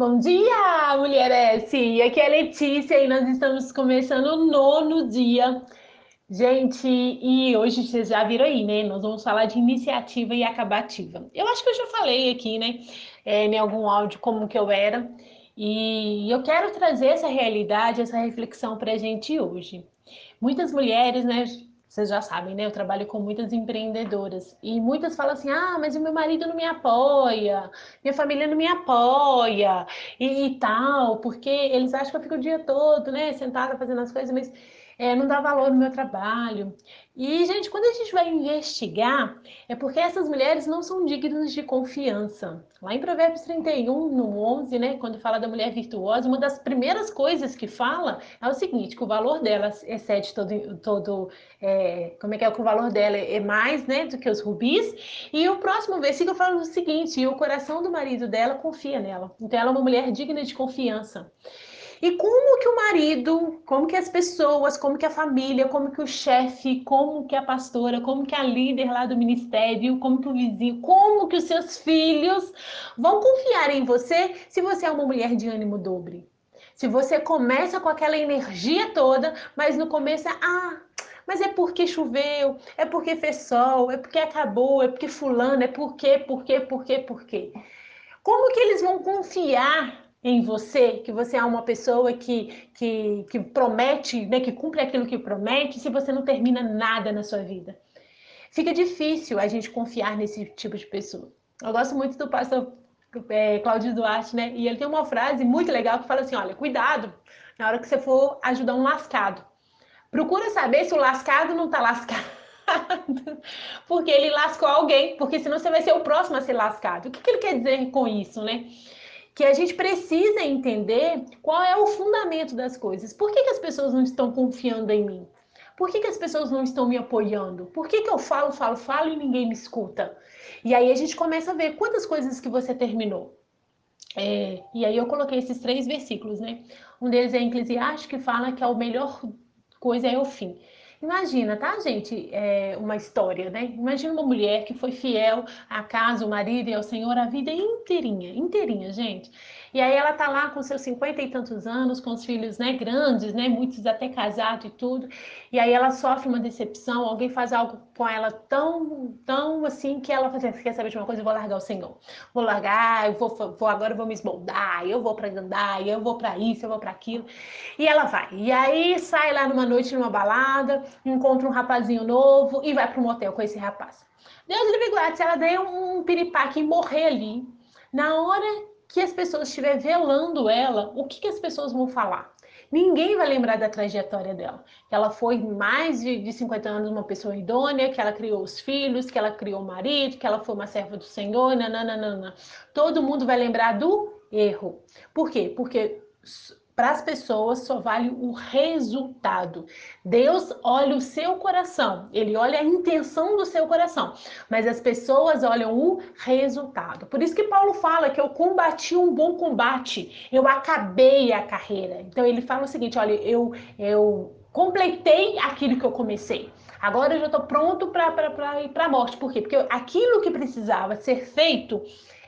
Bom dia, mulher S! Aqui é a Letícia e nós estamos começando o nono dia. Gente, e hoje vocês já viram aí, né? Nós vamos falar de iniciativa e acabativa. Eu acho que eu já falei aqui, né? É, em algum áudio como que eu era. E eu quero trazer essa realidade, essa reflexão para a gente hoje. Muitas mulheres, né? Vocês já sabem, né? Eu trabalho com muitas empreendedoras e muitas falam assim: ah, mas o meu marido não me apoia, minha família não me apoia e, e tal, porque eles acham que eu fico o dia todo, né, sentada fazendo as coisas, mas é, não dá valor no meu trabalho. E, gente, quando a gente vai investigar, é porque essas mulheres não são dignas de confiança. Lá em Provérbios 31, no 11, né, quando fala da mulher virtuosa, uma das primeiras coisas que fala é o seguinte, que o valor dela excede todo, todo é, como é que é, que o valor dela é mais, né, do que os rubis. E o próximo versículo fala o seguinte, e o coração do marido dela confia nela. Então, ela é uma mulher digna de confiança. E como que o marido, como que as pessoas, como que a família, como que o chefe, como que a pastora, como que a líder lá do ministério, como que o vizinho, como que os seus filhos vão confiar em você se você é uma mulher de ânimo dobre? Se você começa com aquela energia toda, mas no começo é, ah, mas é porque choveu, é porque fez sol, é porque acabou, é porque fulano, é porque, porque, porque, porque. Como que eles vão confiar em você, que você é uma pessoa que, que, que promete, né, que cumpre aquilo que promete, se você não termina nada na sua vida. Fica difícil a gente confiar nesse tipo de pessoa. Eu gosto muito do pastor é, Cláudio Duarte, né? E ele tem uma frase muito legal que fala assim: olha, cuidado na hora que você for ajudar um lascado. Procura saber se o lascado não está lascado. porque ele lascou alguém, porque senão você vai ser o próximo a ser lascado. O que, que ele quer dizer com isso, né? Que a gente precisa entender qual é o fundamento das coisas. Por que, que as pessoas não estão confiando em mim? Por que, que as pessoas não estão me apoiando? Por que, que eu falo, falo, falo e ninguém me escuta? E aí a gente começa a ver quantas coisas que você terminou. É, e aí eu coloquei esses três versículos, né? Um deles é Eclesiastes, que fala que a melhor coisa é o fim. Imagina, tá, gente? É uma história, né? Imagina uma mulher que foi fiel à casa, ao marido e ao Senhor a vida inteirinha, inteirinha, gente. E aí ela tá lá com seus cinquenta e tantos anos, com os filhos, né, grandes, né, muitos até casados e tudo. E aí ela sofre uma decepção, alguém faz algo com ela tão, tão assim que ela fala assim, quer saber de uma coisa? Eu vou largar o Senhor. Vou largar, eu vou, vou agora eu vou me esmoldar, eu vou para Gandaia, eu vou para isso, eu vou para aquilo. E ela vai. E aí sai lá numa noite numa balada, encontra um rapazinho novo e vai para um motel com esse rapaz. Deus livre guarde, se ela der um piripaque e morrer ali, na hora que as pessoas estiver velando ela, o que, que as pessoas vão falar? Ninguém vai lembrar da trajetória dela. Que ela foi mais de, de 50 anos uma pessoa idônea, que ela criou os filhos, que ela criou o marido, que ela foi uma serva do Senhor, nananana. Todo mundo vai lembrar do erro. Por quê? Porque para as pessoas só vale o resultado. Deus olha o seu coração, ele olha a intenção do seu coração, mas as pessoas olham o resultado. Por isso que Paulo fala que eu combati um bom combate, eu acabei a carreira. Então ele fala o seguinte: olha, eu, eu completei aquilo que eu comecei. Agora eu já estou pronto para ir para a morte. Por quê? Porque aquilo que precisava ser feito,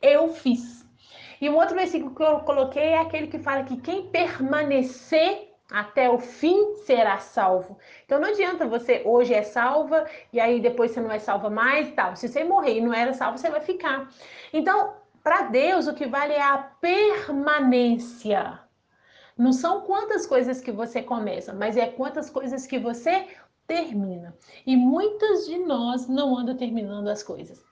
eu fiz. E um outro versículo que eu coloquei é aquele que fala que quem permanecer até o fim será salvo. Então não adianta você hoje é salva e aí depois você não é salva mais e tal. Se você morrer e não era salvo, você vai ficar. Então, para Deus, o que vale é a permanência. Não são quantas coisas que você começa, mas é quantas coisas que você termina. E muitas de nós não andam terminando as coisas.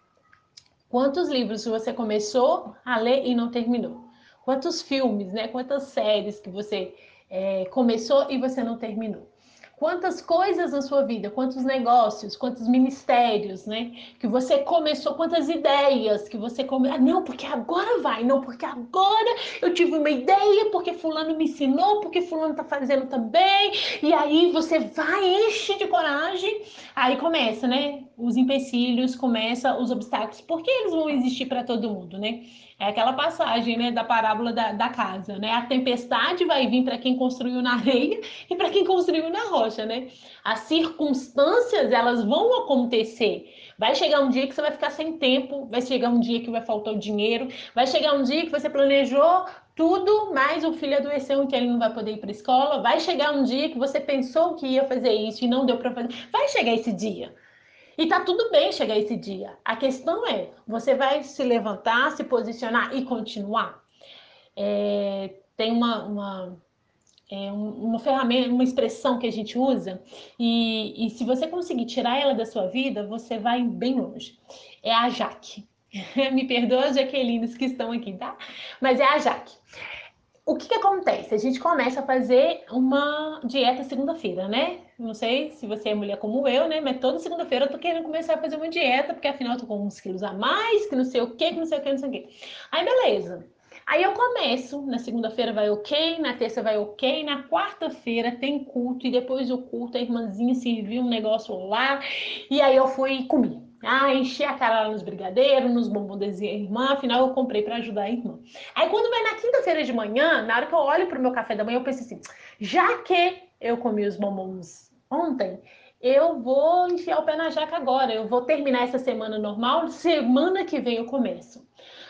Quantos livros você começou a ler e não terminou? Quantos filmes, né? Quantas séries que você é, começou e você não terminou? Quantas coisas na sua vida, quantos negócios, quantos ministérios, né? Que você começou, quantas ideias que você começou. Ah, não, porque agora vai, não, porque agora eu tive uma ideia, porque fulano me ensinou, porque fulano tá fazendo também. E aí você vai, enche de coragem. Aí começa, né? Os empecilhos, começa os obstáculos. Porque eles vão existir para todo mundo, né? É aquela passagem, né, da parábola da, da casa, né? A tempestade vai vir para quem construiu na areia e para quem construiu na rocha, né? As circunstâncias, elas vão acontecer. Vai chegar um dia que você vai ficar sem tempo, vai chegar um dia que vai faltar o dinheiro, vai chegar um dia que você planejou tudo, mas o filho adoeceu, então ele não vai poder ir para a escola. Vai chegar um dia que você pensou que ia fazer isso e não deu para fazer. Vai chegar esse dia. E tá tudo bem chegar esse dia. A questão é, você vai se levantar, se posicionar e continuar? É, tem uma, uma, é, uma ferramenta, uma expressão que a gente usa, e, e se você conseguir tirar ela da sua vida, você vai bem longe. É a Jaque. Me perdoa as Jaquelines que estão aqui, tá? Mas é a Jaque. O que, que acontece? A gente começa a fazer uma dieta segunda-feira, né? Não sei se você é mulher como eu, né? Mas toda segunda-feira eu tô querendo começar a fazer uma dieta, porque afinal eu tô com uns quilos a mais, que não sei o que, que não sei o que, não sei o que. Aí beleza. Aí eu começo, na segunda-feira vai ok, na terça vai ok, na quarta-feira tem culto, e depois do culto a irmãzinha serviu um negócio lá, e aí eu fui comi. Ah, enchi a cara lá nos brigadeiros, nos bombons da irmã, afinal eu comprei para ajudar a irmã. Aí quando vai na quinta-feira de manhã, na hora que eu olho pro meu café da manhã, eu penso assim, já que eu comi os bombons ontem, eu vou enfiar o pé na jaca agora, eu vou terminar essa semana normal, semana que vem eu começo.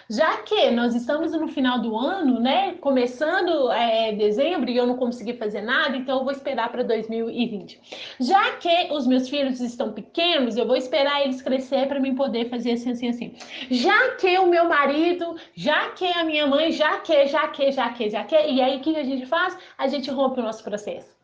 Já que nós estamos no final do ano, né? Começando é, dezembro e eu não consegui fazer nada, então eu vou esperar para 2020. Já que os meus filhos estão pequenos, eu vou esperar eles crescer para mim poder fazer assim, assim, assim. Já que o meu marido, já que a minha mãe, já que, já que, já que, já que, e aí o que a gente faz? A gente rompe o nosso processo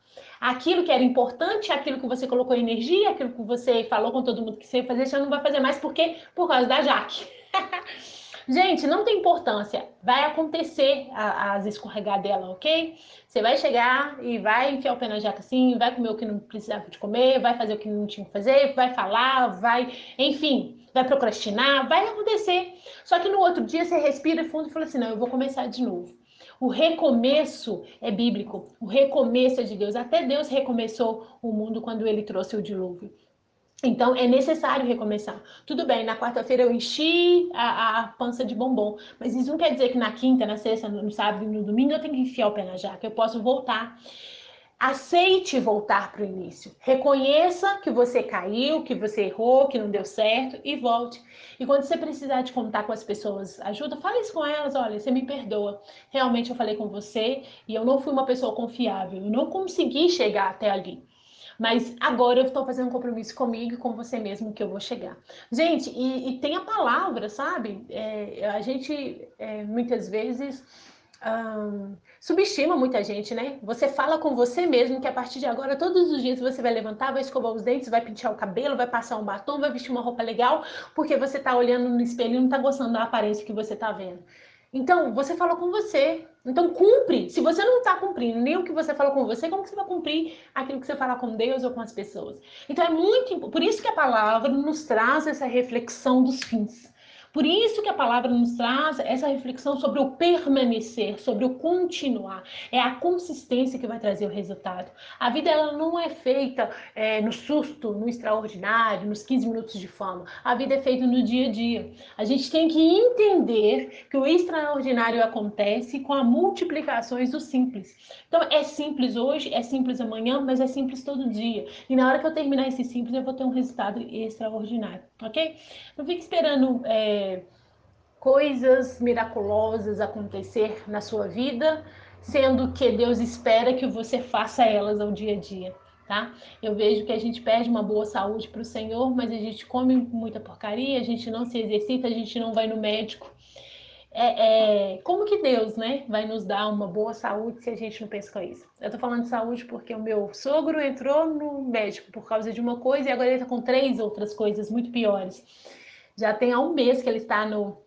aquilo que era importante, aquilo que você colocou energia, aquilo que você falou com todo mundo que você ia fazer, já não vai fazer mais porque por causa da Jaque. Gente, não tem importância. Vai acontecer as escorregadelas, ok? Você vai chegar e vai enfiar o pé na jaca assim, vai comer o que não precisava de comer, vai fazer o que não tinha que fazer, vai falar, vai, enfim, vai procrastinar, vai acontecer. Só que no outro dia você respira fundo e fala assim: não, eu vou começar de novo. O recomeço é bíblico, o recomeço é de Deus. Até Deus recomeçou o mundo quando ele trouxe o dilúvio. Então é necessário recomeçar. Tudo bem, na quarta-feira eu enchi a, a, pança de bombom, mas isso não quer dizer que na quinta, na sexta, no sábado e no domingo eu tenho que enfiar o pé na jaca. Eu posso voltar. Aceite voltar para o início. Reconheça que você caiu, que você errou, que não deu certo e volte. E quando você precisar de contar com as pessoas, ajuda, fale isso com elas. Olha, você me perdoa. Realmente eu falei com você e eu não fui uma pessoa confiável. Eu não consegui chegar até ali. Mas agora eu estou fazendo um compromisso comigo e com você mesmo que eu vou chegar. Gente, e, e tem a palavra, sabe? É, a gente é, muitas vezes. subestima muita gente, né? Você fala com você mesmo que a partir de agora, todos os dias você vai levantar, vai escovar os dentes, vai pentear o cabelo, vai passar um batom, vai vestir uma roupa legal, porque você tá olhando no espelho e não tá gostando da aparência que você tá vendo. Então, você falou com você. Então, cumpre. Se você não está cumprindo nem o que você falou com você, como que você vai cumprir aquilo que você fala com Deus ou com as pessoas? Então, é muito. Por isso que a palavra nos traz essa reflexão dos fins. Por isso que a palavra nos traz essa reflexão sobre o permanecer, sobre o continuar. É a consistência que vai trazer o resultado. A vida ela não é feita é, no susto, no extraordinário, nos 15 minutos de fama. A vida é feita no dia a dia. A gente tem que entender que o extraordinário acontece com as multiplicações do simples. Então é simples hoje, é simples amanhã, mas é simples todo dia. E na hora que eu terminar esse simples, eu vou ter um resultado extraordinário, ok? Não fique esperando. É, coisas miraculosas acontecer na sua vida, sendo que Deus espera que você faça elas ao dia a dia. Tá? Eu vejo que a gente perde uma boa saúde para o Senhor, mas a gente come muita porcaria, a gente não se exercita, a gente não vai no médico. É, é, como que Deus, né, vai nos dar uma boa saúde se a gente não pensa isso? Eu tô falando de saúde porque o meu sogro entrou no médico por causa de uma coisa e agora ele tá com três outras coisas muito piores. Já tem há um mês que ele está no,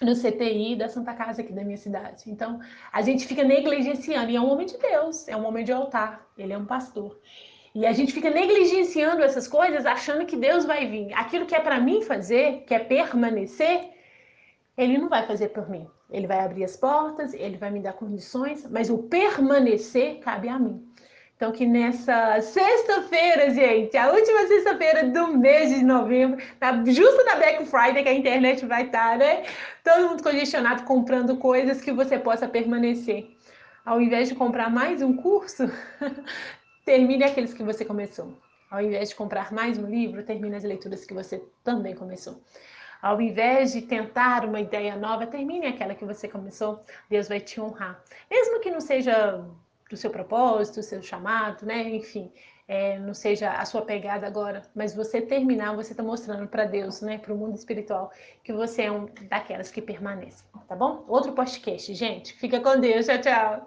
no CTI da Santa Casa aqui da minha cidade. Então, a gente fica negligenciando, e é um homem de Deus, é um homem de altar, ele é um pastor. E a gente fica negligenciando essas coisas, achando que Deus vai vir. Aquilo que é para mim fazer, que é permanecer, ele não vai fazer por mim. Ele vai abrir as portas, ele vai me dar condições, mas o permanecer cabe a mim. Então, que nessa sexta-feira, gente, a última sexta-feira do mês de novembro, tá justo na Black Friday, que a internet vai estar, né? Todo mundo congestionado comprando coisas que você possa permanecer. Ao invés de comprar mais um curso, termine aqueles que você começou. Ao invés de comprar mais um livro, termine as leituras que você também começou. Ao invés de tentar uma ideia nova, termine aquela que você começou, Deus vai te honrar. Mesmo que não seja seu propósito, seu chamado, né? Enfim, é, não seja a sua pegada agora, mas você terminar, você está mostrando para Deus, né, para o mundo espiritual, que você é um daquelas que permanecem, tá bom? Outro podcast, gente. Fica com Deus, tchau, tchau.